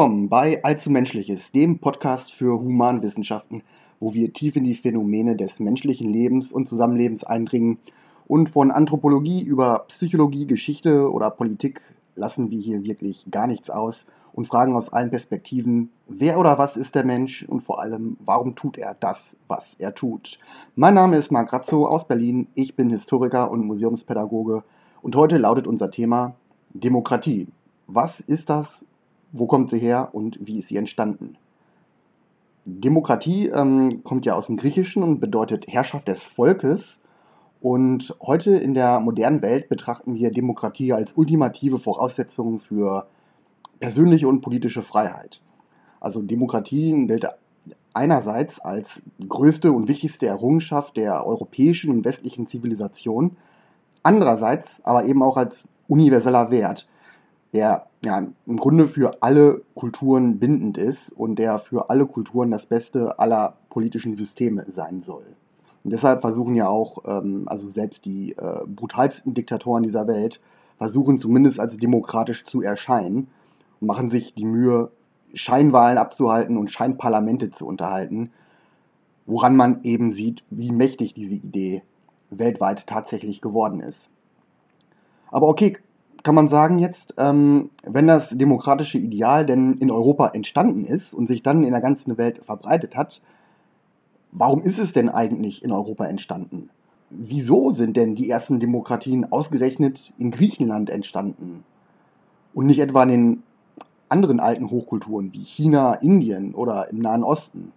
Willkommen bei Allzu Menschliches, dem Podcast für Humanwissenschaften, wo wir tief in die Phänomene des menschlichen Lebens und Zusammenlebens eindringen und von Anthropologie über Psychologie, Geschichte oder Politik lassen wir hier wirklich gar nichts aus und fragen aus allen Perspektiven, wer oder was ist der Mensch und vor allem, warum tut er das, was er tut. Mein Name ist Marc Razzo aus Berlin, ich bin Historiker und Museumspädagoge und heute lautet unser Thema Demokratie. Was ist das? Wo kommt sie her und wie ist sie entstanden? Demokratie ähm, kommt ja aus dem Griechischen und bedeutet Herrschaft des Volkes und heute in der modernen Welt betrachten wir Demokratie als ultimative Voraussetzung für persönliche und politische Freiheit. Also Demokratie gilt einerseits als größte und wichtigste Errungenschaft der europäischen und westlichen Zivilisation, andererseits aber eben auch als universeller Wert, der ja, im Grunde für alle Kulturen bindend ist und der für alle Kulturen das Beste aller politischen Systeme sein soll. Und deshalb versuchen ja auch, ähm, also selbst die äh, brutalsten Diktatoren dieser Welt, versuchen zumindest als demokratisch zu erscheinen und machen sich die Mühe, Scheinwahlen abzuhalten und Scheinparlamente zu unterhalten, woran man eben sieht, wie mächtig diese Idee weltweit tatsächlich geworden ist. Aber okay, kann man sagen jetzt, ähm, wenn das demokratische Ideal denn in Europa entstanden ist und sich dann in der ganzen Welt verbreitet hat, warum ist es denn eigentlich in Europa entstanden? Wieso sind denn die ersten Demokratien ausgerechnet in Griechenland entstanden und nicht etwa in den anderen alten Hochkulturen wie China, Indien oder im Nahen Osten?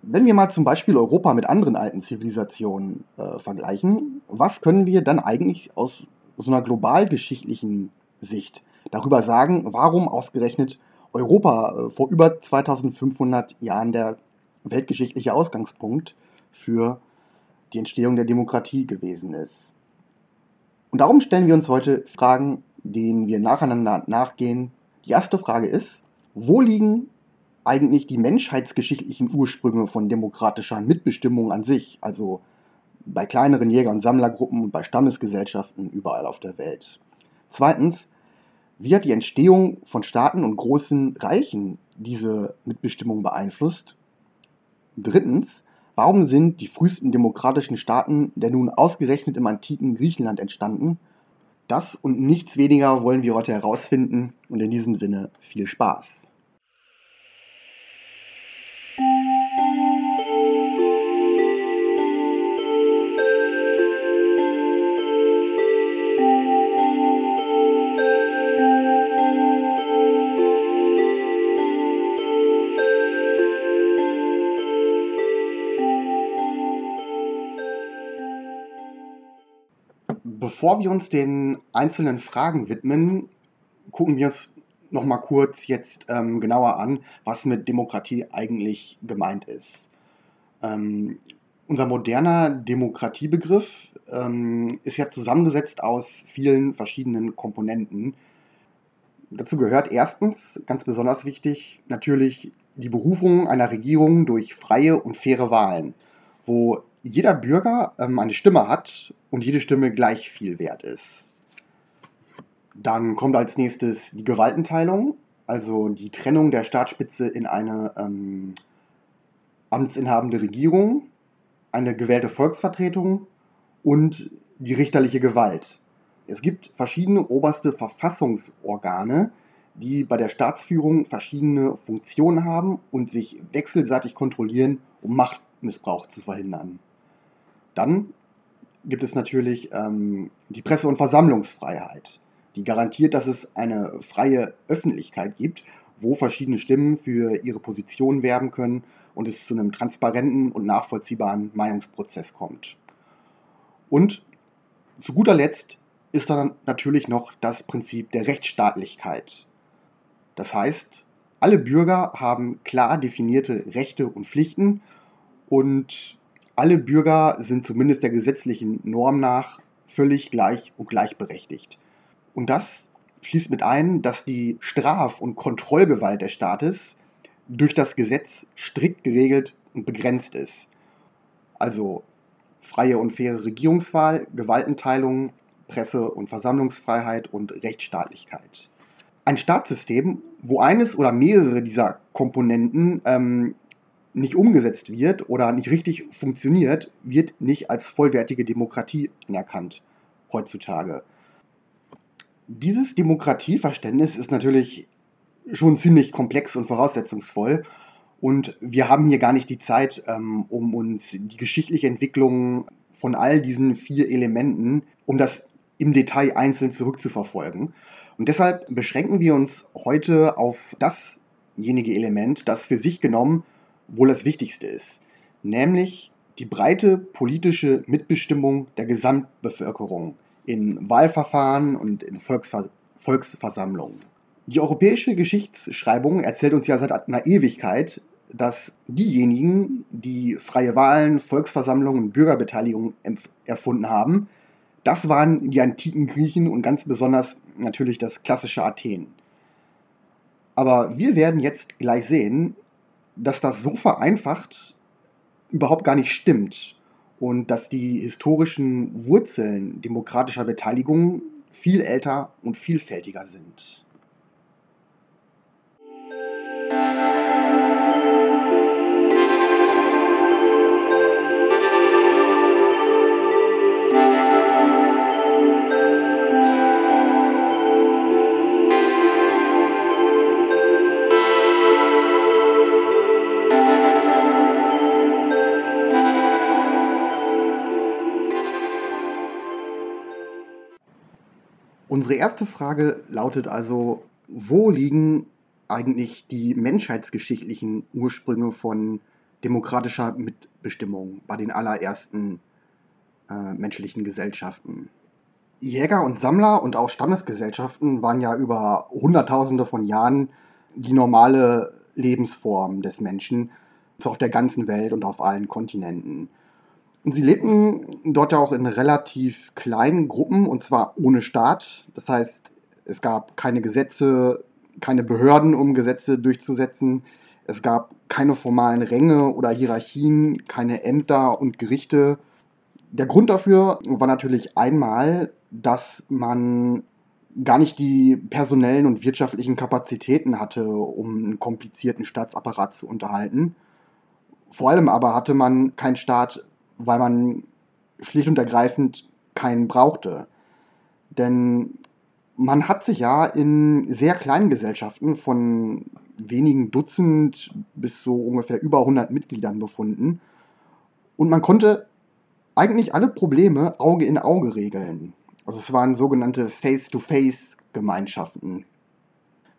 Wenn wir mal zum Beispiel Europa mit anderen alten Zivilisationen äh, vergleichen, was können wir dann eigentlich aus so einer globalgeschichtlichen Sicht darüber sagen, warum ausgerechnet Europa äh, vor über 2500 Jahren der weltgeschichtliche Ausgangspunkt für die Entstehung der Demokratie gewesen ist. Und darum stellen wir uns heute Fragen, denen wir nacheinander nachgehen. Die erste Frage ist, wo liegen eigentlich die menschheitsgeschichtlichen Ursprünge von demokratischer Mitbestimmung an sich, also bei kleineren Jäger- und Sammlergruppen und bei Stammesgesellschaften überall auf der Welt? Zweitens, wie hat die Entstehung von Staaten und großen Reichen diese Mitbestimmung beeinflusst? Drittens, warum sind die frühesten demokratischen Staaten denn nun ausgerechnet im antiken Griechenland entstanden? Das und nichts weniger wollen wir heute herausfinden und in diesem Sinne viel Spaß. Bevor wir uns den einzelnen Fragen widmen, gucken wir uns noch mal kurz jetzt ähm, genauer an, was mit Demokratie eigentlich gemeint ist. Ähm, unser moderner Demokratiebegriff ähm, ist ja zusammengesetzt aus vielen verschiedenen Komponenten. Dazu gehört erstens, ganz besonders wichtig, natürlich die Berufung einer Regierung durch freie und faire Wahlen, wo jeder Bürger ähm, eine Stimme hat und jede Stimme gleich viel wert ist. Dann kommt als nächstes die Gewaltenteilung, also die Trennung der Staatsspitze in eine ähm, amtsinhabende Regierung, eine gewählte Volksvertretung und die richterliche Gewalt. Es gibt verschiedene oberste Verfassungsorgane, die bei der Staatsführung verschiedene Funktionen haben und sich wechselseitig kontrollieren, um Machtmissbrauch zu verhindern. Dann gibt es natürlich ähm, die Presse- und Versammlungsfreiheit, die garantiert, dass es eine freie Öffentlichkeit gibt, wo verschiedene Stimmen für ihre Position werben können und es zu einem transparenten und nachvollziehbaren Meinungsprozess kommt. Und zu guter Letzt ist dann natürlich noch das Prinzip der Rechtsstaatlichkeit. Das heißt, alle Bürger haben klar definierte Rechte und Pflichten und alle Bürger sind zumindest der gesetzlichen Norm nach völlig gleich und gleichberechtigt. Und das schließt mit ein, dass die Straf- und Kontrollgewalt des Staates durch das Gesetz strikt geregelt und begrenzt ist. Also freie und faire Regierungswahl, Gewaltenteilung, Presse- und Versammlungsfreiheit und Rechtsstaatlichkeit. Ein Staatssystem, wo eines oder mehrere dieser Komponenten ähm, nicht umgesetzt wird oder nicht richtig funktioniert, wird nicht als vollwertige Demokratie anerkannt heutzutage. Dieses Demokratieverständnis ist natürlich schon ziemlich komplex und voraussetzungsvoll und wir haben hier gar nicht die Zeit, ähm, um uns die geschichtliche Entwicklung von all diesen vier Elementen, um das im Detail einzeln zurückzuverfolgen. Und deshalb beschränken wir uns heute auf dasjenige Element, das für sich genommen wohl das Wichtigste ist, nämlich die breite politische Mitbestimmung der Gesamtbevölkerung in Wahlverfahren und in Volksver Volksversammlungen. Die europäische Geschichtsschreibung erzählt uns ja seit einer Ewigkeit, dass diejenigen, die freie Wahlen, Volksversammlungen und Bürgerbeteiligung erfunden haben, das waren die antiken Griechen und ganz besonders natürlich das klassische Athen. Aber wir werden jetzt gleich sehen, dass das so vereinfacht überhaupt gar nicht stimmt und dass die historischen Wurzeln demokratischer Beteiligung viel älter und vielfältiger sind. Unsere erste Frage lautet also, wo liegen eigentlich die menschheitsgeschichtlichen Ursprünge von demokratischer Mitbestimmung bei den allerersten äh, menschlichen Gesellschaften? Jäger und Sammler und auch Stammesgesellschaften waren ja über Hunderttausende von Jahren die normale Lebensform des Menschen, so auf der ganzen Welt und auf allen Kontinenten. Und sie lebten dort ja auch in relativ kleinen Gruppen und zwar ohne Staat. Das heißt, es gab keine Gesetze, keine Behörden, um Gesetze durchzusetzen. Es gab keine formalen Ränge oder Hierarchien, keine Ämter und Gerichte. Der Grund dafür war natürlich einmal, dass man gar nicht die personellen und wirtschaftlichen Kapazitäten hatte, um einen komplizierten Staatsapparat zu unterhalten. Vor allem aber hatte man keinen Staat weil man schlicht und ergreifend keinen brauchte. Denn man hat sich ja in sehr kleinen Gesellschaften von wenigen Dutzend bis so ungefähr über 100 Mitgliedern befunden. Und man konnte eigentlich alle Probleme Auge in Auge regeln. Also es waren sogenannte Face-to-Face-Gemeinschaften.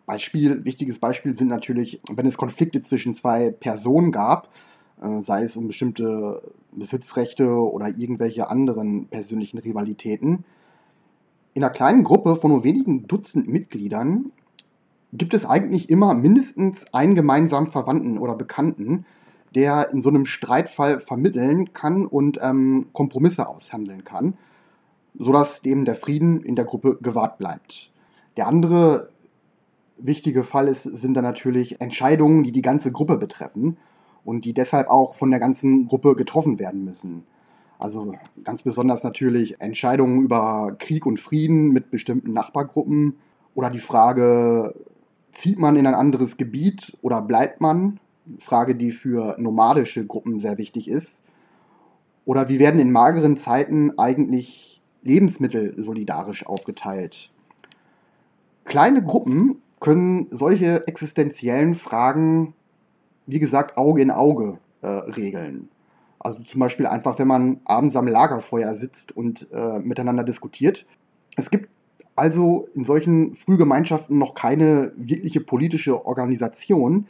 Beispiel, wichtiges Beispiel sind natürlich, wenn es Konflikte zwischen zwei Personen gab, sei es um bestimmte Besitzrechte oder irgendwelche anderen persönlichen Rivalitäten. In einer kleinen Gruppe von nur wenigen Dutzend Mitgliedern gibt es eigentlich immer mindestens einen gemeinsamen Verwandten oder Bekannten, der in so einem Streitfall vermitteln kann und ähm, Kompromisse aushandeln kann, sodass dem der Frieden in der Gruppe gewahrt bleibt. Der andere wichtige Fall ist, sind dann natürlich Entscheidungen, die die ganze Gruppe betreffen und die deshalb auch von der ganzen Gruppe getroffen werden müssen. Also ganz besonders natürlich Entscheidungen über Krieg und Frieden mit bestimmten Nachbargruppen oder die Frage, zieht man in ein anderes Gebiet oder bleibt man? Frage, die für nomadische Gruppen sehr wichtig ist. Oder wie werden in mageren Zeiten eigentlich Lebensmittel solidarisch aufgeteilt? Kleine Gruppen können solche existenziellen Fragen wie gesagt, Auge in Auge äh, regeln. Also zum Beispiel einfach, wenn man abends am Lagerfeuer sitzt und äh, miteinander diskutiert. Es gibt also in solchen Frühgemeinschaften noch keine wirkliche politische Organisation,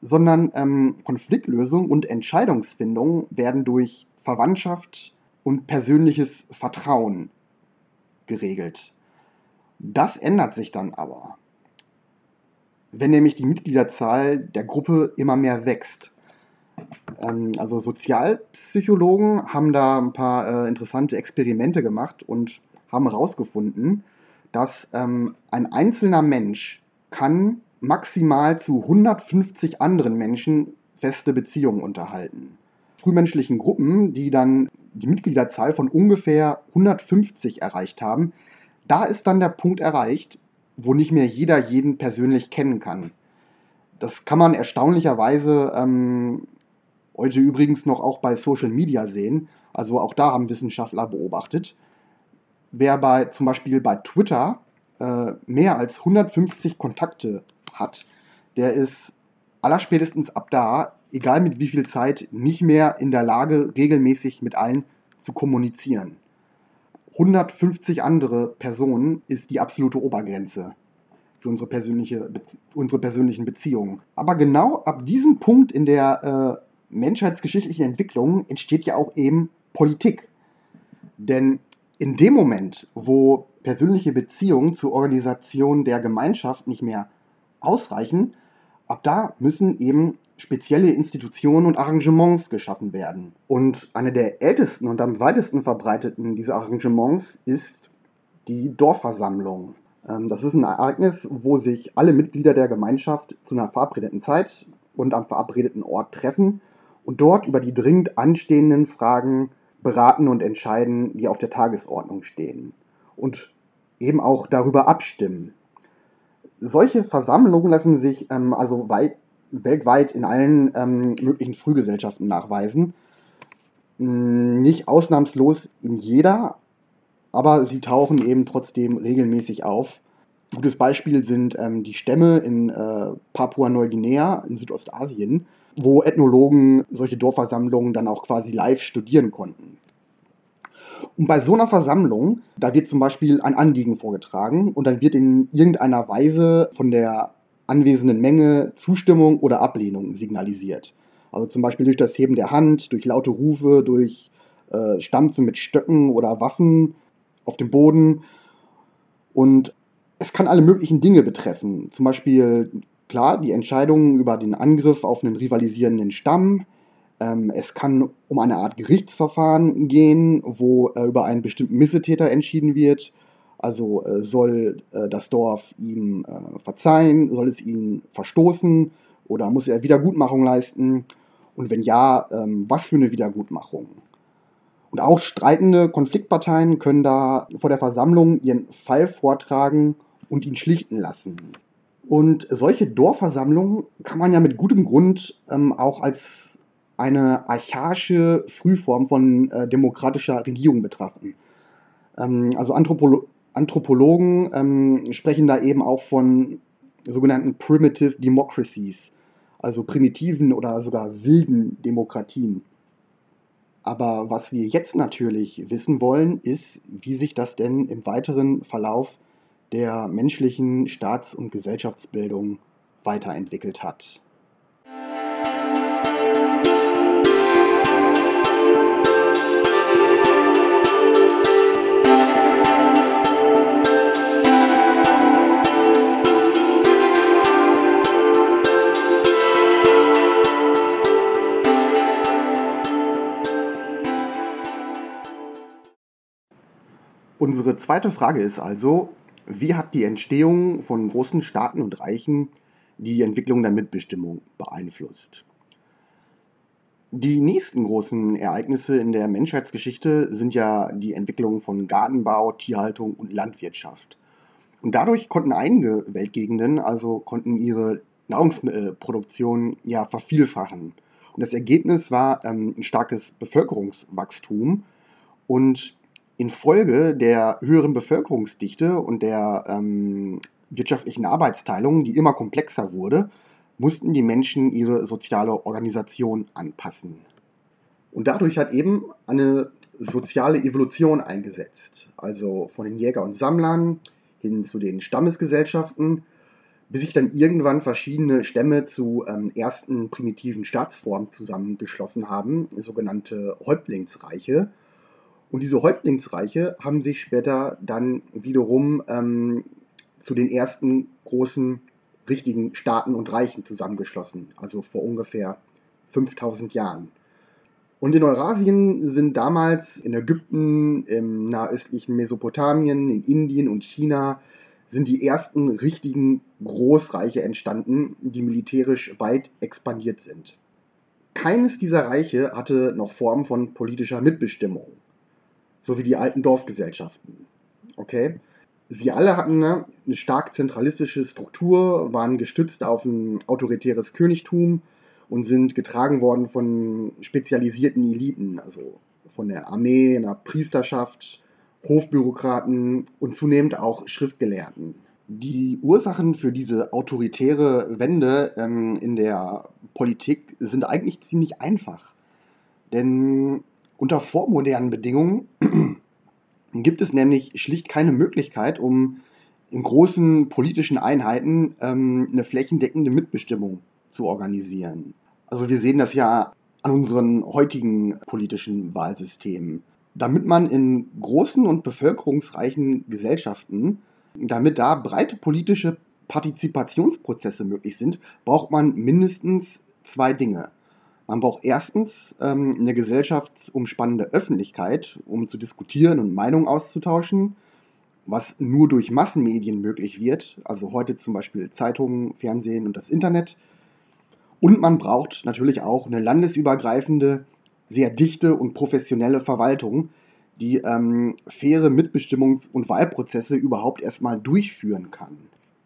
sondern ähm, Konfliktlösung und Entscheidungsfindung werden durch Verwandtschaft und persönliches Vertrauen geregelt. Das ändert sich dann aber wenn nämlich die Mitgliederzahl der Gruppe immer mehr wächst. Ähm, also Sozialpsychologen haben da ein paar äh, interessante Experimente gemacht und haben herausgefunden, dass ähm, ein einzelner Mensch kann maximal zu 150 anderen Menschen feste Beziehungen unterhalten. Frühmenschlichen Gruppen, die dann die Mitgliederzahl von ungefähr 150 erreicht haben, da ist dann der Punkt erreicht, wo nicht mehr jeder jeden persönlich kennen kann. Das kann man erstaunlicherweise ähm, heute übrigens noch auch bei Social Media sehen. Also auch da haben Wissenschaftler beobachtet. Wer bei zum Beispiel bei Twitter äh, mehr als 150 Kontakte hat, der ist allerspätestens ab da, egal mit wie viel Zeit, nicht mehr in der Lage, regelmäßig mit allen zu kommunizieren. 150 andere Personen ist die absolute Obergrenze für unsere, persönliche, unsere persönlichen Beziehungen. Aber genau ab diesem Punkt in der äh, menschheitsgeschichtlichen Entwicklung entsteht ja auch eben Politik. Denn in dem Moment, wo persönliche Beziehungen zur Organisation der Gemeinschaft nicht mehr ausreichen, ab da müssen eben spezielle Institutionen und Arrangements geschaffen werden. Und eine der ältesten und am weitesten verbreiteten dieser Arrangements ist die Dorfversammlung. Ähm, das ist ein Ereignis, wo sich alle Mitglieder der Gemeinschaft zu einer verabredeten Zeit und am verabredeten Ort treffen und dort über die dringend anstehenden Fragen beraten und entscheiden, die auf der Tagesordnung stehen. Und eben auch darüber abstimmen. Solche Versammlungen lassen sich ähm, also weit, weltweit in allen ähm, möglichen Frühgesellschaften nachweisen. Hm, nicht ausnahmslos in jeder, aber sie tauchen eben trotzdem regelmäßig auf. Gutes Beispiel sind ähm, die Stämme in äh, Papua-Neuguinea in Südostasien, wo Ethnologen solche Dorfversammlungen dann auch quasi live studieren konnten. Und bei so einer Versammlung, da wird zum Beispiel ein Anliegen vorgetragen und dann wird in irgendeiner Weise von der anwesenden Menge Zustimmung oder Ablehnung signalisiert. Also zum Beispiel durch das Heben der Hand, durch laute Rufe, durch äh, Stampfen mit Stöcken oder Waffen auf dem Boden. Und es kann alle möglichen Dinge betreffen. Zum Beispiel, klar, die Entscheidung über den Angriff auf einen rivalisierenden Stamm, ähm, es kann um eine Art Gerichtsverfahren gehen, wo äh, über einen bestimmten Missetäter entschieden wird. Also äh, soll äh, das Dorf ihm äh, verzeihen, soll es ihn verstoßen oder muss er Wiedergutmachung leisten? Und wenn ja, ähm, was für eine Wiedergutmachung? Und auch streitende Konfliktparteien können da vor der Versammlung ihren Fall vortragen und ihn schlichten lassen. Und solche Dorfversammlungen kann man ja mit gutem Grund ähm, auch als eine archaische Frühform von äh, demokratischer Regierung betrachten. Ähm, also Anthropolo Anthropologen ähm, sprechen da eben auch von sogenannten Primitive Democracies, also primitiven oder sogar wilden Demokratien. Aber was wir jetzt natürlich wissen wollen, ist, wie sich das denn im weiteren Verlauf der menschlichen Staats- und Gesellschaftsbildung weiterentwickelt hat. Zweite Frage ist also, wie hat die Entstehung von großen Staaten und Reichen die Entwicklung der Mitbestimmung beeinflusst? Die nächsten großen Ereignisse in der Menschheitsgeschichte sind ja die Entwicklung von Gartenbau, Tierhaltung und Landwirtschaft. Und dadurch konnten einige Weltgegenden, also konnten ihre Nahrungsmittelproduktion ja vervielfachen. Und das Ergebnis war ähm, ein starkes Bevölkerungswachstum und Infolge der höheren Bevölkerungsdichte und der ähm, wirtschaftlichen Arbeitsteilung, die immer komplexer wurde, mussten die Menschen ihre soziale Organisation anpassen. Und dadurch hat eben eine soziale Evolution eingesetzt. Also von den Jäger und Sammlern hin zu den Stammesgesellschaften, bis sich dann irgendwann verschiedene Stämme zu ähm, ersten primitiven Staatsformen zusammengeschlossen haben, sogenannte Häuptlingsreiche, und diese Häuptlingsreiche haben sich später dann wiederum ähm, zu den ersten großen richtigen Staaten und Reichen zusammengeschlossen, also vor ungefähr 5000 Jahren. Und in Eurasien sind damals in Ägypten, im nahöstlichen Mesopotamien, in Indien und China sind die ersten richtigen Großreiche entstanden, die militärisch weit expandiert sind. Keines dieser Reiche hatte noch Form von politischer Mitbestimmung so wie die alten Dorfgesellschaften. Okay? Sie alle hatten ne, eine stark zentralistische Struktur, waren gestützt auf ein autoritäres Königtum und sind getragen worden von spezialisierten Eliten, also von der Armee, einer Priesterschaft, Hofbürokraten und zunehmend auch Schriftgelehrten. Die Ursachen für diese autoritäre Wende ähm, in der Politik sind eigentlich ziemlich einfach. Denn unter vormodernen Bedingungen gibt es nämlich schlicht keine Möglichkeit, um in großen politischen Einheiten ähm, eine flächendeckende Mitbestimmung zu organisieren. Also wir sehen das ja an unseren heutigen politischen Wahlsystemen. Damit man in großen und bevölkerungsreichen Gesellschaften, damit da breite politische Partizipationsprozesse möglich sind, braucht man mindestens zwei Dinge. Man braucht erstens ähm, eine gesellschaftsumspannende Öffentlichkeit, um zu diskutieren und Meinungen auszutauschen, was nur durch Massenmedien möglich wird, also heute zum Beispiel Zeitungen, Fernsehen und das Internet. Und man braucht natürlich auch eine landesübergreifende, sehr dichte und professionelle Verwaltung, die ähm, faire Mitbestimmungs- und Wahlprozesse überhaupt erstmal durchführen kann.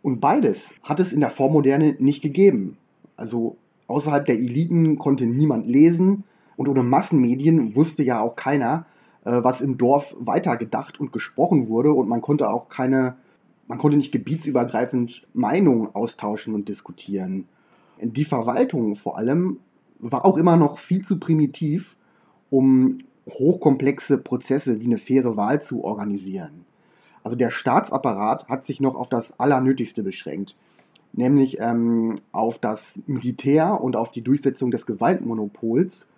Und beides hat es in der Vormoderne nicht gegeben. Also außerhalb der Eliten konnte niemand lesen und ohne Massenmedien wusste ja auch keiner, äh, was im Dorf weitergedacht und gesprochen wurde und man konnte auch keine, man konnte nicht gebietsübergreifend Meinungen austauschen und diskutieren. Die Verwaltung vor allem war auch immer noch viel zu primitiv, um hochkomplexe Prozesse wie eine faire Wahl zu organisieren. Also der Staatsapparat hat sich noch auf das Allernötigste beschränkt nämlich ähm, auf das Militär und auf die Durchsetzung des Gewaltmonopols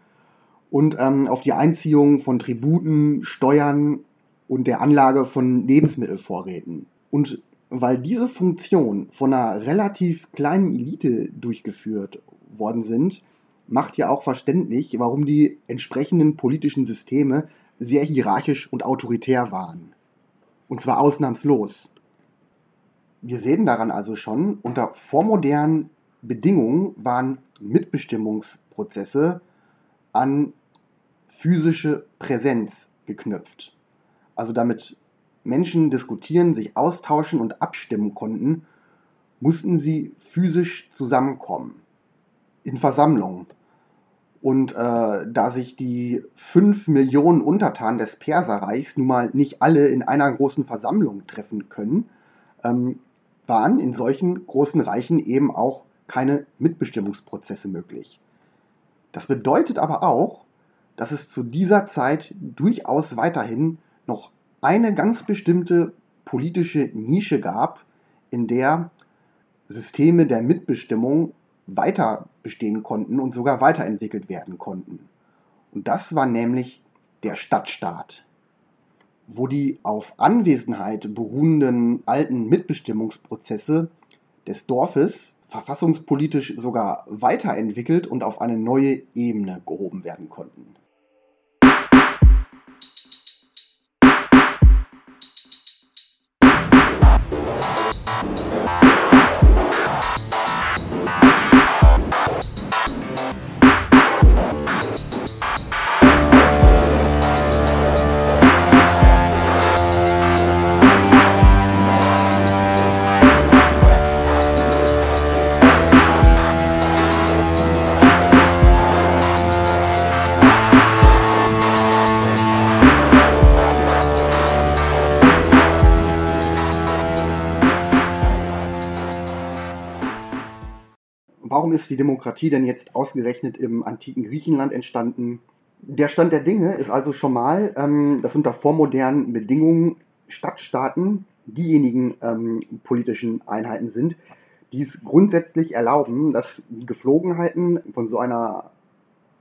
und ähm, auf die Einziehung von Tributen, Steuern und der Anlage von Lebensmittelvorräten. Und weil diese Funktionen von einer relativ kleinen Elite durchgeführt worden sind, macht ja auch verständlich, warum die entsprechenden politischen Systeme sehr hierarchisch und autoritär waren. Und zwar ausnahmslos. Wir sehen daran also schon, unter vormodernen Bedingungen waren Mitbestimmungsprozesse an physische Präsenz geknüpft. Also damit Menschen diskutieren, sich austauschen und abstimmen konnten, mussten sie physisch zusammenkommen. In Versammlungen. Und äh, da sich die fünf Millionen Untertanen des Perserreichs nun mal nicht alle in einer großen Versammlung treffen können, ähm, waren in solchen großen Reichen eben auch keine Mitbestimmungsprozesse möglich. Das bedeutet aber auch, dass es zu dieser Zeit durchaus weiterhin noch eine ganz bestimmte politische Nische gab, in der Systeme der Mitbestimmung weiter bestehen konnten und sogar weiterentwickelt werden konnten. Und das war nämlich der Stadtstaat wo die auf Anwesenheit beruhenden alten Mitbestimmungsprozesse des Dorfes verfassungspolitisch sogar weiterentwickelt und auf eine neue Ebene gehoben werden konnten. Die Demokratie denn jetzt ausgerechnet im antiken Griechenland entstanden? Der Stand der Dinge ist also schon mal, ähm, dass unter vormodernen Bedingungen Stadtstaaten diejenigen ähm, politischen Einheiten sind, die es grundsätzlich erlauben, dass die Geflogenheiten von so einer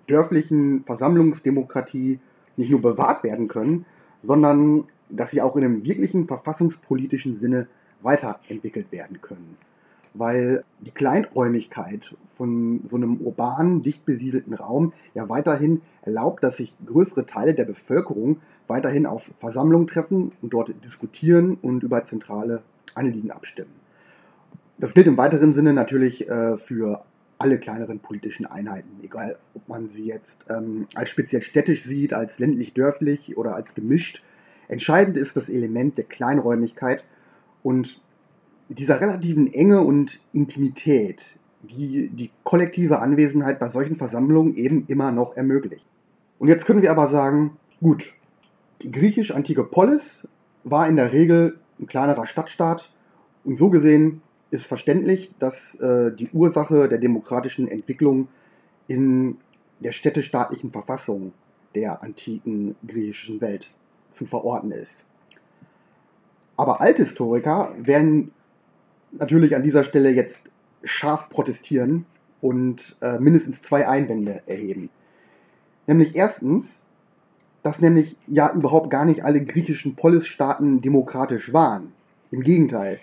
dörflichen Versammlungsdemokratie nicht nur bewahrt werden können, sondern dass sie auch in einem wirklichen verfassungspolitischen Sinne weiterentwickelt werden können weil die Kleinräumigkeit von so einem urbanen, dicht besiedelten Raum ja weiterhin erlaubt, dass sich größere Teile der Bevölkerung weiterhin auf Versammlungen treffen und dort diskutieren und über zentrale Anliegen abstimmen. Das gilt im weiteren Sinne natürlich äh, für alle kleineren politischen Einheiten, egal ob man sie jetzt ähm, als speziell städtisch sieht, als ländlich-dörflich oder als gemischt. Entscheidend ist das Element der Kleinräumigkeit und dieser relativen Enge und Intimität, die die kollektive Anwesenheit bei solchen Versammlungen eben immer noch ermöglicht. Und jetzt können wir aber sagen, gut, die griechisch-antike Polis war in der Regel ein kleinerer Stadtstaat und so gesehen ist verständlich, dass äh, die Ursache der demokratischen Entwicklung in der städtestaatlichen Verfassung der antiken griechischen Welt zu verorten ist. Aber Althistoriker werden natürlich an dieser Stelle jetzt scharf protestieren und äh, mindestens zwei Einwände erheben. Nämlich erstens, dass nämlich ja überhaupt gar nicht alle griechischen Polisstaaten demokratisch waren. Im Gegenteil,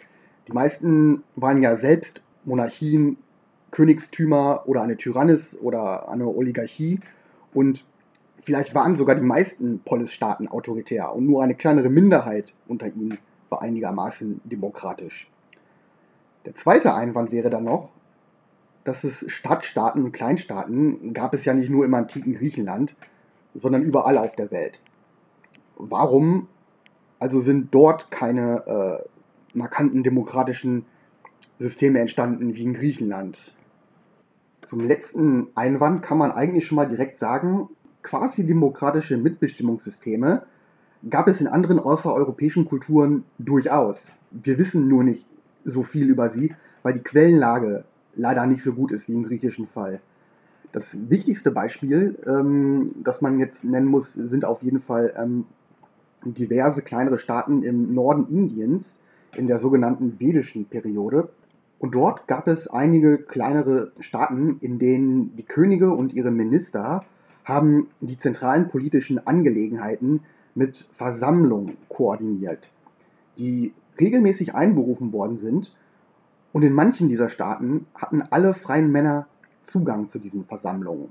die meisten waren ja selbst Monarchien, Königstümer oder eine Tyrannis oder eine Oligarchie und vielleicht waren sogar die meisten Polisstaaten autoritär und nur eine kleinere Minderheit unter ihnen war einigermaßen demokratisch. Der zweite Einwand wäre dann noch, dass es Stadtstaaten und Kleinstaaten gab es ja nicht nur im antiken Griechenland, sondern überall auf der Welt. Warum also sind dort keine äh, markanten demokratischen Systeme entstanden wie in Griechenland? Zum letzten Einwand kann man eigentlich schon mal direkt sagen, quasi demokratische Mitbestimmungssysteme gab es in anderen außereuropäischen Kulturen durchaus. Wir wissen nur nicht so viel über sie, weil die Quellenlage leider nicht so gut ist wie im griechischen Fall. Das wichtigste Beispiel, ähm, das man jetzt nennen muss, sind auf jeden Fall ähm, diverse kleinere Staaten im Norden Indiens in der sogenannten vedischen Periode. Und dort gab es einige kleinere Staaten, in denen die Könige und ihre Minister haben die zentralen politischen Angelegenheiten mit Versammlungen koordiniert, die regelmäßig einberufen worden sind. Und in manchen dieser Staaten hatten alle freien Männer Zugang zu diesen Versammlungen.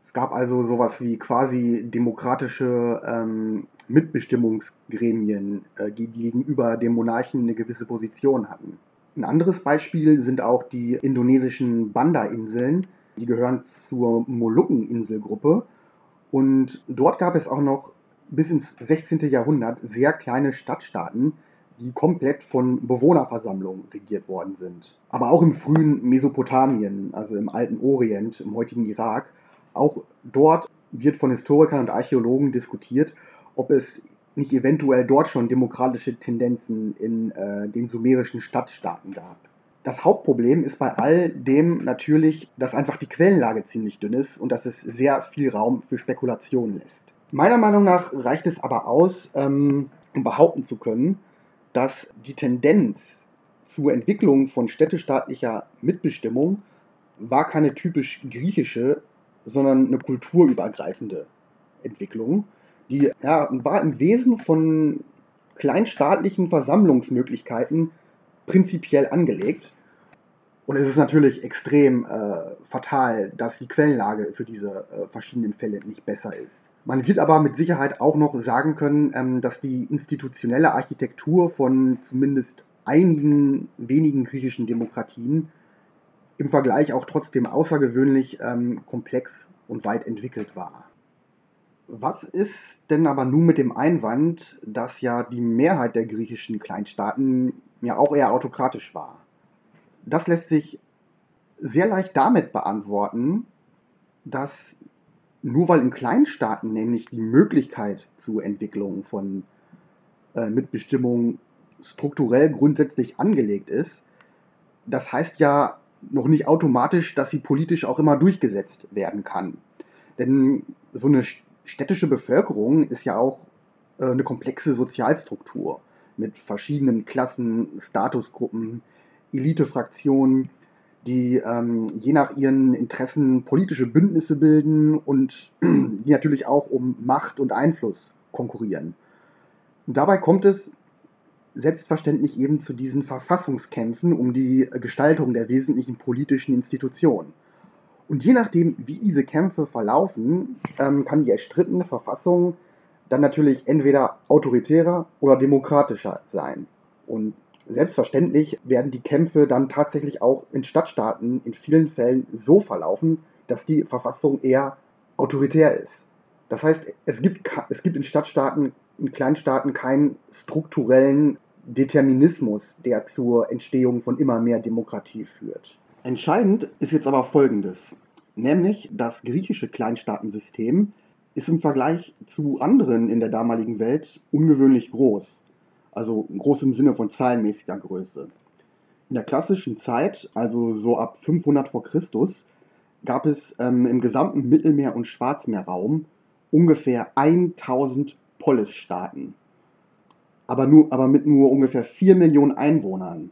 Es gab also sowas wie quasi demokratische ähm, Mitbestimmungsgremien, äh, die gegenüber dem Monarchen eine gewisse Position hatten. Ein anderes Beispiel sind auch die indonesischen Banda-Inseln. Die gehören zur Molukken-Inselgruppe. Und dort gab es auch noch bis ins 16. Jahrhundert sehr kleine Stadtstaaten, die komplett von Bewohnerversammlungen regiert worden sind. Aber auch im frühen Mesopotamien, also im alten Orient, im heutigen Irak, auch dort wird von Historikern und Archäologen diskutiert, ob es nicht eventuell dort schon demokratische Tendenzen in äh, den sumerischen Stadtstaaten gab. Das Hauptproblem ist bei all dem natürlich, dass einfach die Quellenlage ziemlich dünn ist und dass es sehr viel Raum für Spekulationen lässt. Meiner Meinung nach reicht es aber aus, ähm, um behaupten zu können, dass die Tendenz zur Entwicklung von städtestaatlicher Mitbestimmung war keine typisch griechische, sondern eine kulturübergreifende Entwicklung. Die ja, war im Wesen von kleinstaatlichen Versammlungsmöglichkeiten prinzipiell angelegt. Und es ist natürlich extrem äh, fatal, dass die Quellenlage für diese äh, verschiedenen Fälle nicht besser ist. Man wird aber mit Sicherheit auch noch sagen können, ähm, dass die institutionelle Architektur von zumindest einigen wenigen griechischen Demokratien im Vergleich auch trotzdem außergewöhnlich ähm, komplex und weit entwickelt war. Was ist denn aber nun mit dem Einwand, dass ja die Mehrheit der griechischen Kleinstaaten ja auch eher autokratisch war? Das lässt sich sehr leicht damit beantworten, dass nur weil in Kleinstaaten nämlich die Möglichkeit zur Entwicklung von äh, Mitbestimmung strukturell grundsätzlich angelegt ist, das heißt ja noch nicht automatisch, dass sie politisch auch immer durchgesetzt werden kann. Denn so eine städtische Bevölkerung ist ja auch äh, eine komplexe Sozialstruktur mit verschiedenen Klassen, Statusgruppen, Elitefraktionen, die ähm, je nach ihren Interessen politische Bündnisse bilden und die natürlich auch um Macht und Einfluss konkurrieren. Und dabei kommt es selbstverständlich eben zu diesen Verfassungskämpfen um die Gestaltung der wesentlichen politischen Institutionen. Und je nachdem, wie diese Kämpfe verlaufen, ähm, kann die erstrittene Verfassung dann natürlich entweder autoritärer oder demokratischer sein. Und Selbstverständlich werden die Kämpfe dann tatsächlich auch in Stadtstaaten in vielen Fällen so verlaufen, dass die Verfassung eher autoritär ist. Das heißt, es gibt, es gibt in Stadtstaaten, in Kleinstaaten keinen strukturellen Determinismus, der zur Entstehung von immer mehr Demokratie führt. Entscheidend ist jetzt aber Folgendes, nämlich das griechische Kleinstaatensystem ist im Vergleich zu anderen in der damaligen Welt ungewöhnlich groß, also groß im Sinne von zahlenmäßiger Größe. In der klassischen Zeit, also so ab 500 vor Christus, gab es ähm, im gesamten Mittelmeer- und Schwarzmeerraum ungefähr 1000 Polisstaaten, aber, nur, aber mit nur ungefähr 4 Millionen Einwohnern.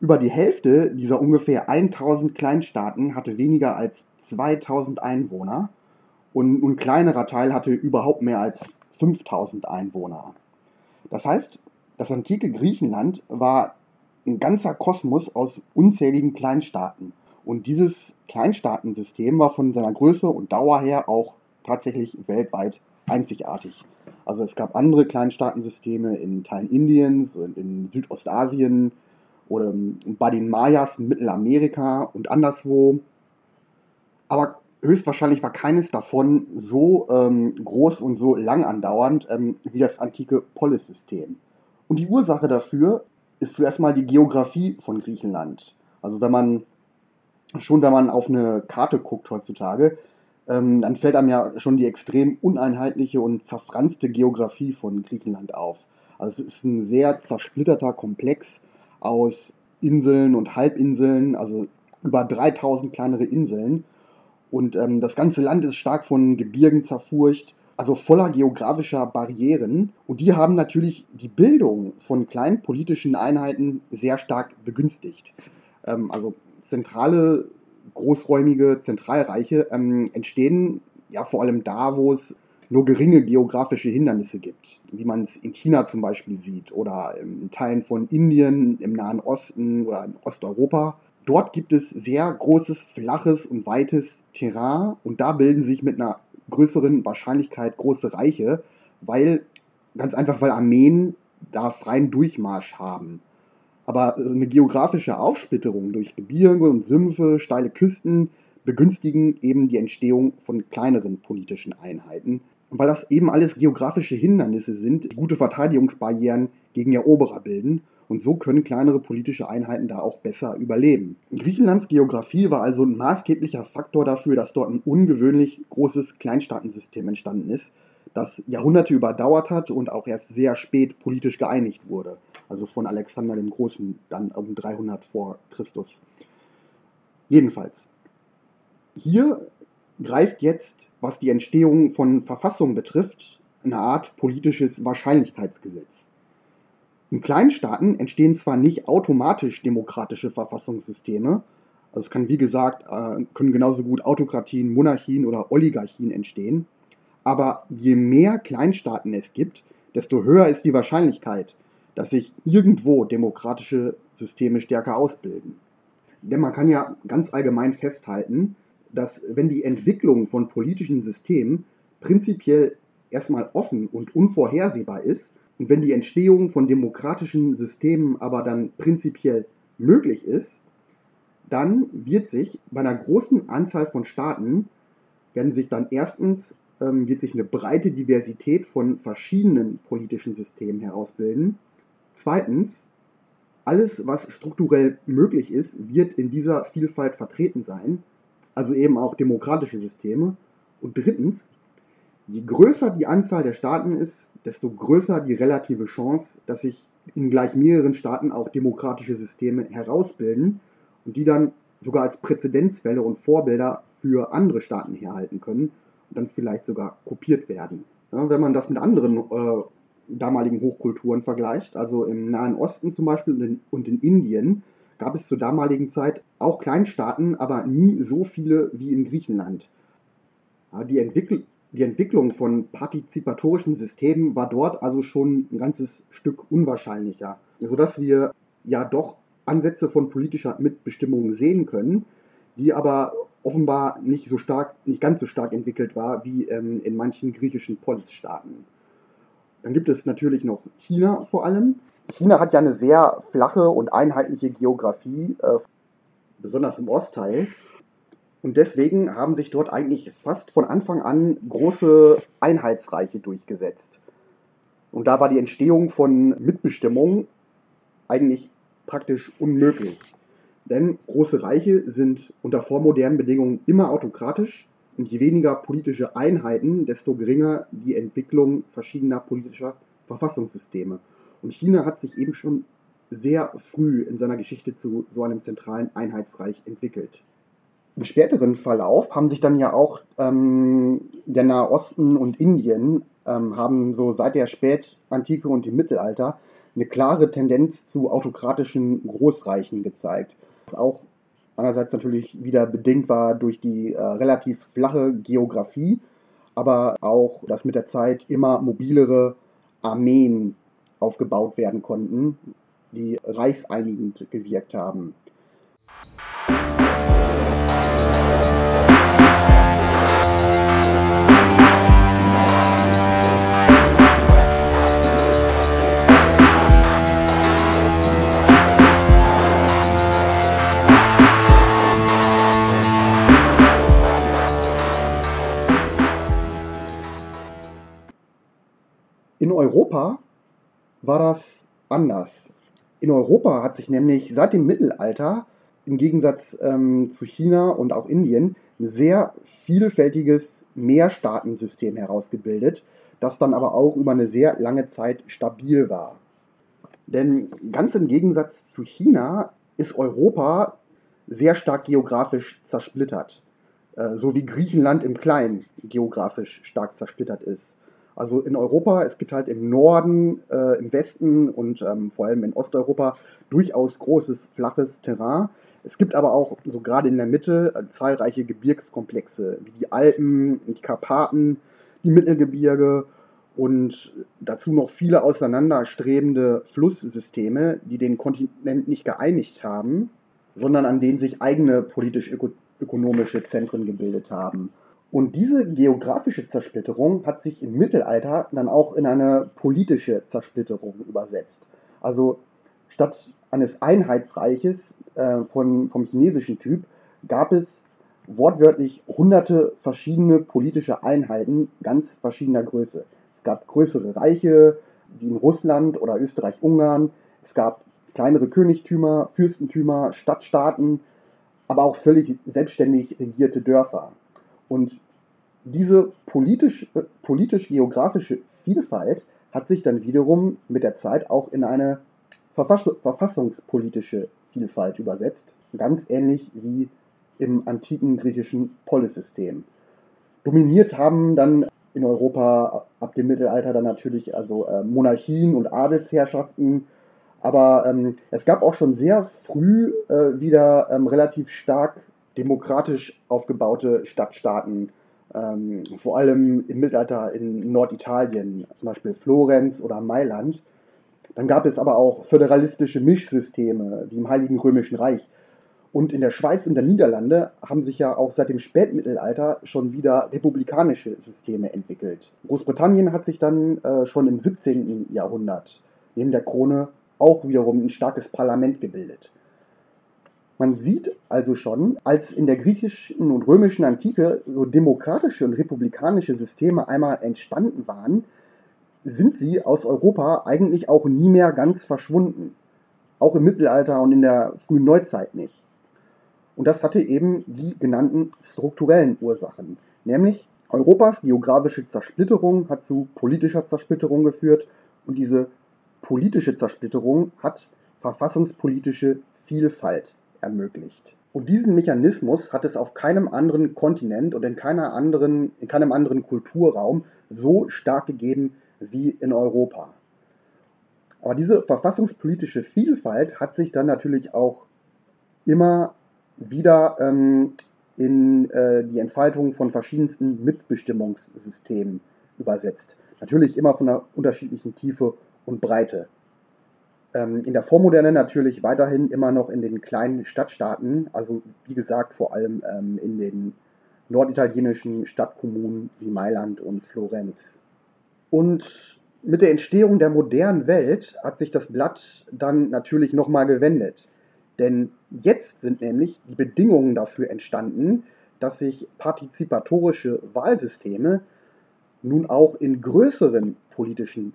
Über die Hälfte dieser ungefähr 1000 Kleinstaaten hatte weniger als 2000 Einwohner und ein kleinerer Teil hatte überhaupt mehr als 5000 Einwohner. Das heißt, das antike Griechenland war ein ganzer Kosmos aus unzähligen Kleinstaaten. Und dieses Kleinstaatensystem war von seiner Größe und Dauer her auch tatsächlich weltweit einzigartig. Also es gab andere Kleinstaatensysteme in Teilen Indiens und in Südostasien oder bei den Mayas in Mittelamerika und anderswo. Aber höchstwahrscheinlich war keines davon so ähm, groß und so lang andauernd ähm, wie das antike Polis-System. Und die Ursache dafür ist zuerst mal die Geografie von Griechenland. Also wenn man schon wenn man auf eine Karte guckt heutzutage, ähm, dann fällt einem ja schon die extrem uneinheitliche und zerfranste Geografie von Griechenland auf. Also es ist ein sehr zersplitterter Komplex aus Inseln und Halbinseln, also über 3000 kleinere Inseln. Und ähm, das ganze Land ist stark von Gebirgen zerfurcht, also voller geografischer Barrieren. Und die haben natürlich die Bildung von kleinen politischen Einheiten sehr stark begünstigt. Ähm, also zentrale, großräumige Zentralreiche ähm, entstehen ja vor allem da, wo es nur geringe geografische Hindernisse gibt, wie man es in China zum Beispiel sieht oder in Teilen von Indien, im Nahen Osten oder in Osteuropa. Dort gibt es sehr großes, flaches und weites Terrain und da bilden sich mit einer größeren Wahrscheinlichkeit große Reiche, weil ganz einfach, weil Armeen da freien Durchmarsch haben. Aber äh, eine geografische Aufsplitterung durch Gebirge und Sümpfe, steile Küsten begünstigen eben die Entstehung von kleineren politischen Einheiten, weil das eben alles geografische Hindernisse sind, die gute Verteidigungsbarrieren gegen Eroberer bilden. Und so können kleinere politische Einheiten da auch besser überleben. Griechenlands Geografie war also ein maßgeblicher Faktor dafür, dass dort ein ungewöhnlich großes Kleinstaatensystem entstanden ist, das Jahrhunderte überdauert hat und auch erst sehr spät politisch geeinigt wurde also von Alexander dem Großen, dann um 300 vor Christus. Jedenfalls, hier greift jetzt, was die Entstehung von Verfassungen betrifft, eine Art politisches Wahrscheinlichkeitsgesetz. In Kleinstaaten entstehen zwar nicht automatisch demokratische Verfassungssysteme, also es kann wie gesagt, äh, können genauso gut Autokratien, Monarchien oder Oligarchien entstehen, aber je mehr Kleinstaaten es gibt, desto höher ist die Wahrscheinlichkeit, dass sich irgendwo demokratische Systeme stärker ausbilden. Denn man kann ja ganz allgemein festhalten, dass wenn die Entwicklung von politischen Systemen prinzipiell erstmal offen und unvorhersehbar ist und wenn die Entstehung von demokratischen Systemen aber dann prinzipiell möglich ist, dann wird sich bei einer großen Anzahl von Staaten werden sich dann erstens ähm, wird sich eine breite Diversität von verschiedenen politischen Systemen herausbilden Zweitens, alles, was strukturell möglich ist, wird in dieser Vielfalt vertreten sein, also eben auch demokratische Systeme. Und drittens, je größer die Anzahl der Staaten ist, desto größer die relative Chance, dass sich in gleich mehreren Staaten auch demokratische Systeme herausbilden und die dann sogar als Präzedenzfälle und Vorbilder für andere Staaten herhalten können und dann vielleicht sogar kopiert werden. Ja, wenn man das mit anderen äh, damaligen Hochkulturen vergleicht, also im Nahen Osten zum Beispiel und in, und in Indien, gab es zur damaligen Zeit auch Kleinstaaten, aber nie so viele wie in Griechenland. Ja, die, Entwickl die Entwicklung von partizipatorischen Systemen war dort also schon ein ganzes Stück unwahrscheinlicher, sodass wir ja doch Ansätze von politischer Mitbestimmung sehen können, die aber offenbar nicht so stark, nicht ganz so stark entwickelt war wie ähm, in manchen griechischen Polisstaaten. Dann gibt es natürlich noch China vor allem. China hat ja eine sehr flache und einheitliche Geografie, äh, besonders im Ostteil. Und deswegen haben sich dort eigentlich fast von Anfang an große Einheitsreiche durchgesetzt. Und da war die Entstehung von Mitbestimmung eigentlich praktisch unmöglich. Denn große Reiche sind unter vormodernen Bedingungen immer autokratisch und je weniger politische Einheiten, desto geringer die Entwicklung verschiedener politischer Verfassungssysteme. Und China hat sich eben schon sehr früh in seiner Geschichte zu so einem zentralen Einheitsreich entwickelt. Im späteren Verlauf haben sich dann ja auch ähm, der Nahe Osten und Indien ähm, haben so seit der Spätantike und dem Mittelalter eine klare Tendenz zu autokratischen Großreichen gezeigt. Was auch einerseits natürlich wieder bedingt war durch die äh, relativ flache Geografie, aber auch, dass mit der Zeit immer mobilere Armeen aufgebaut werden konnten, die reichseinigend gewirkt haben. Europa war das anders. In Europa hat sich nämlich seit dem Mittelalter im Gegensatz ähm, zu China und auch Indien ein sehr vielfältiges Mehrstaatensystem herausgebildet, das dann aber auch über eine sehr lange Zeit stabil war. Denn ganz im Gegensatz zu China ist Europa sehr stark geografisch zersplittert, äh, so wie Griechenland im Kleinen geografisch stark zersplittert ist. Also in Europa, es gibt halt im Norden, äh, im Westen und ähm, vor allem in Osteuropa durchaus großes, flaches Terrain. Es gibt aber auch, so gerade in der Mitte, äh, zahlreiche Gebirgskomplexe, wie die Alpen, die Karpaten, die Mittelgebirge und dazu noch viele auseinanderstrebende Flusssysteme, die den Kontinent nicht geeinigt haben, sondern an denen sich eigene politisch-ökonomische Zentren gebildet haben. Und diese geografische Zersplitterung hat sich im Mittelalter dann auch in eine politische Zersplitterung übersetzt. Also statt eines Einheitsreiches äh, von, vom chinesischen Typ gab es wortwörtlich hunderte verschiedene politische Einheiten ganz verschiedener Größe. Es gab größere Reiche wie in Russland oder Österreich-Ungarn. Es gab kleinere Königtümer, Fürstentümer, Stadtstaaten, aber auch völlig selbstständig regierte Dörfer. Und diese politisch-geografische politisch Vielfalt hat sich dann wiederum mit der Zeit auch in eine Verfass verfassungspolitische Vielfalt übersetzt, ganz ähnlich wie im antiken griechischen Polissystem. Dominiert haben dann in Europa ab dem Mittelalter dann natürlich also äh, Monarchien und Adelsherrschaften, aber ähm, es gab auch schon sehr früh äh, wieder ähm, relativ stark demokratisch aufgebaute Stadtstaaten, ähm, vor allem im Mittelalter in Norditalien, zum Beispiel Florenz oder Mailand. Dann gab es aber auch föderalistische Mischsysteme, wie im Heiligen Römischen Reich. Und in der Schweiz und der Niederlande haben sich ja auch seit dem Spätmittelalter schon wieder republikanische Systeme entwickelt. Großbritannien hat sich dann äh, schon im 17. Jahrhundert neben der Krone auch wiederum ein starkes Parlament gebildet. Man sieht also schon, als in der griechischen und römischen Antike so demokratische und republikanische Systeme einmal entstanden waren, sind sie aus Europa eigentlich auch nie mehr ganz verschwunden. Auch im Mittelalter und in der frühen Neuzeit nicht. Und das hatte eben die genannten strukturellen Ursachen. Nämlich Europas geografische Zersplitterung hat zu politischer Zersplitterung geführt und diese politische Zersplitterung hat verfassungspolitische Vielfalt ermöglicht. Und diesen Mechanismus hat es auf keinem anderen Kontinent und in, keiner anderen, in keinem anderen Kulturraum so stark gegeben wie in Europa. Aber diese verfassungspolitische Vielfalt hat sich dann natürlich auch immer wieder ähm, in äh, die Entfaltung von verschiedensten Mitbestimmungssystemen übersetzt. Natürlich immer von einer unterschiedlichen Tiefe und Breite. Ähm, in der Vormoderne natürlich weiterhin immer noch in den kleinen Stadtstaaten, also wie gesagt vor allem ähm, in den norditalienischen Stadtkommunen wie Mailand und Florenz. Und mit der Entstehung der modernen Welt hat sich das Blatt dann natürlich nochmal gewendet. Denn jetzt sind nämlich die Bedingungen dafür entstanden, dass sich partizipatorische Wahlsysteme nun auch in größeren politischen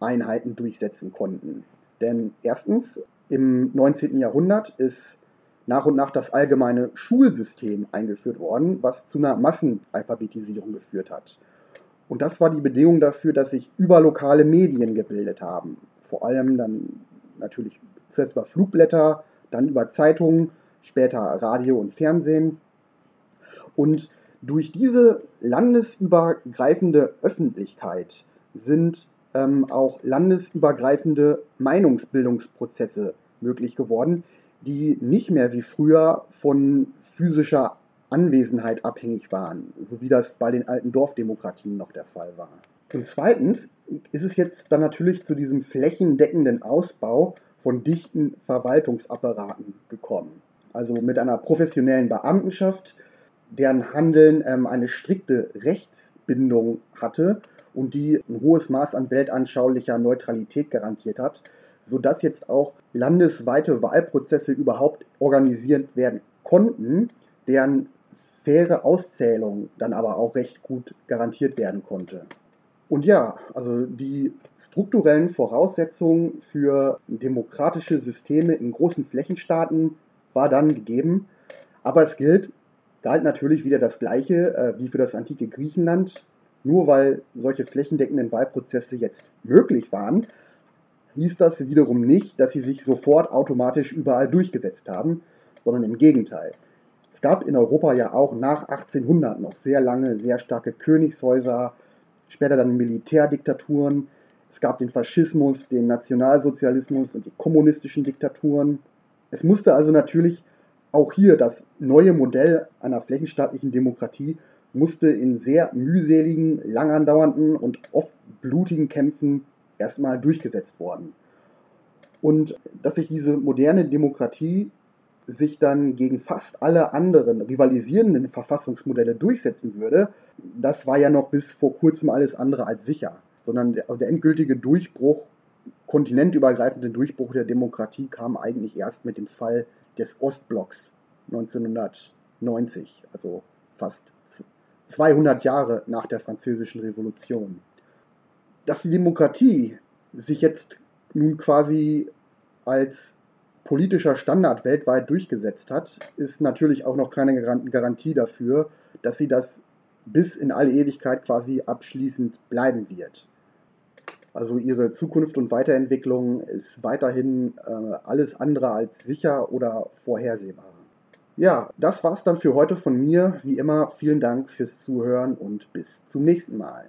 Einheiten durchsetzen konnten. Denn erstens, im 19. Jahrhundert ist nach und nach das allgemeine Schulsystem eingeführt worden, was zu einer Massenalphabetisierung geführt hat. Und das war die Bedingung dafür, dass sich überlokale Medien gebildet haben. Vor allem dann natürlich zuerst über Flugblätter, dann über Zeitungen, später Radio und Fernsehen. Und durch diese landesübergreifende Öffentlichkeit sind ähm, auch landesübergreifende Meinungsbildungsprozesse möglich geworden, die nicht mehr wie früher von physischer Anwesenheit abhängig waren, so wie das bei den alten Dorfdemokratien noch der Fall war. Und zweitens ist es jetzt dann natürlich zu diesem flächendeckenden Ausbau von dichten Verwaltungsapparaten gekommen. Also mit einer professionellen Beamtenschaft, deren Handeln ähm, eine strikte Rechtsbindung hatte und die ein hohes Maß an weltanschaulicher Neutralität garantiert hat, sodass jetzt auch landesweite Wahlprozesse überhaupt organisiert werden konnten, deren faire Auszählung dann aber auch recht gut garantiert werden konnte. Und ja, also die strukturellen Voraussetzungen für demokratische Systeme in großen Flächenstaaten war dann gegeben. Aber es gilt, galt natürlich wieder das Gleiche äh, wie für das antike Griechenland. Nur weil solche flächendeckenden Wahlprozesse jetzt möglich waren, hieß das wiederum nicht, dass sie sich sofort automatisch überall durchgesetzt haben, sondern im Gegenteil. Es gab in Europa ja auch nach 1800 noch sehr lange, sehr starke Königshäuser, später dann Militärdiktaturen. Es gab den Faschismus, den Nationalsozialismus und die kommunistischen Diktaturen. Es musste also natürlich auch hier das neue Modell einer flächenstaatlichen Demokratie musste in sehr mühseligen, lang andauernden und oft blutigen Kämpfen erstmal durchgesetzt worden. Und dass sich diese moderne Demokratie sich dann gegen fast alle anderen rivalisierenden Verfassungsmodelle durchsetzen würde, das war ja noch bis vor kurzem alles andere als sicher. Sondern der, also der endgültige Durchbruch, kontinentübergreifende Durchbruch der Demokratie kam eigentlich erst mit dem Fall des Ostblocks 1990, also fast 200 Jahre nach der Französischen Revolution. Dass die Demokratie sich jetzt nun quasi als politischer Standard weltweit durchgesetzt hat, ist natürlich auch noch keine Garantie dafür, dass sie das bis in alle Ewigkeit quasi abschließend bleiben wird. Also ihre Zukunft und Weiterentwicklung ist weiterhin äh, alles andere als sicher oder vorhersehbar. Ja, das war's dann für heute von mir. Wie immer, vielen Dank fürs Zuhören und bis zum nächsten Mal.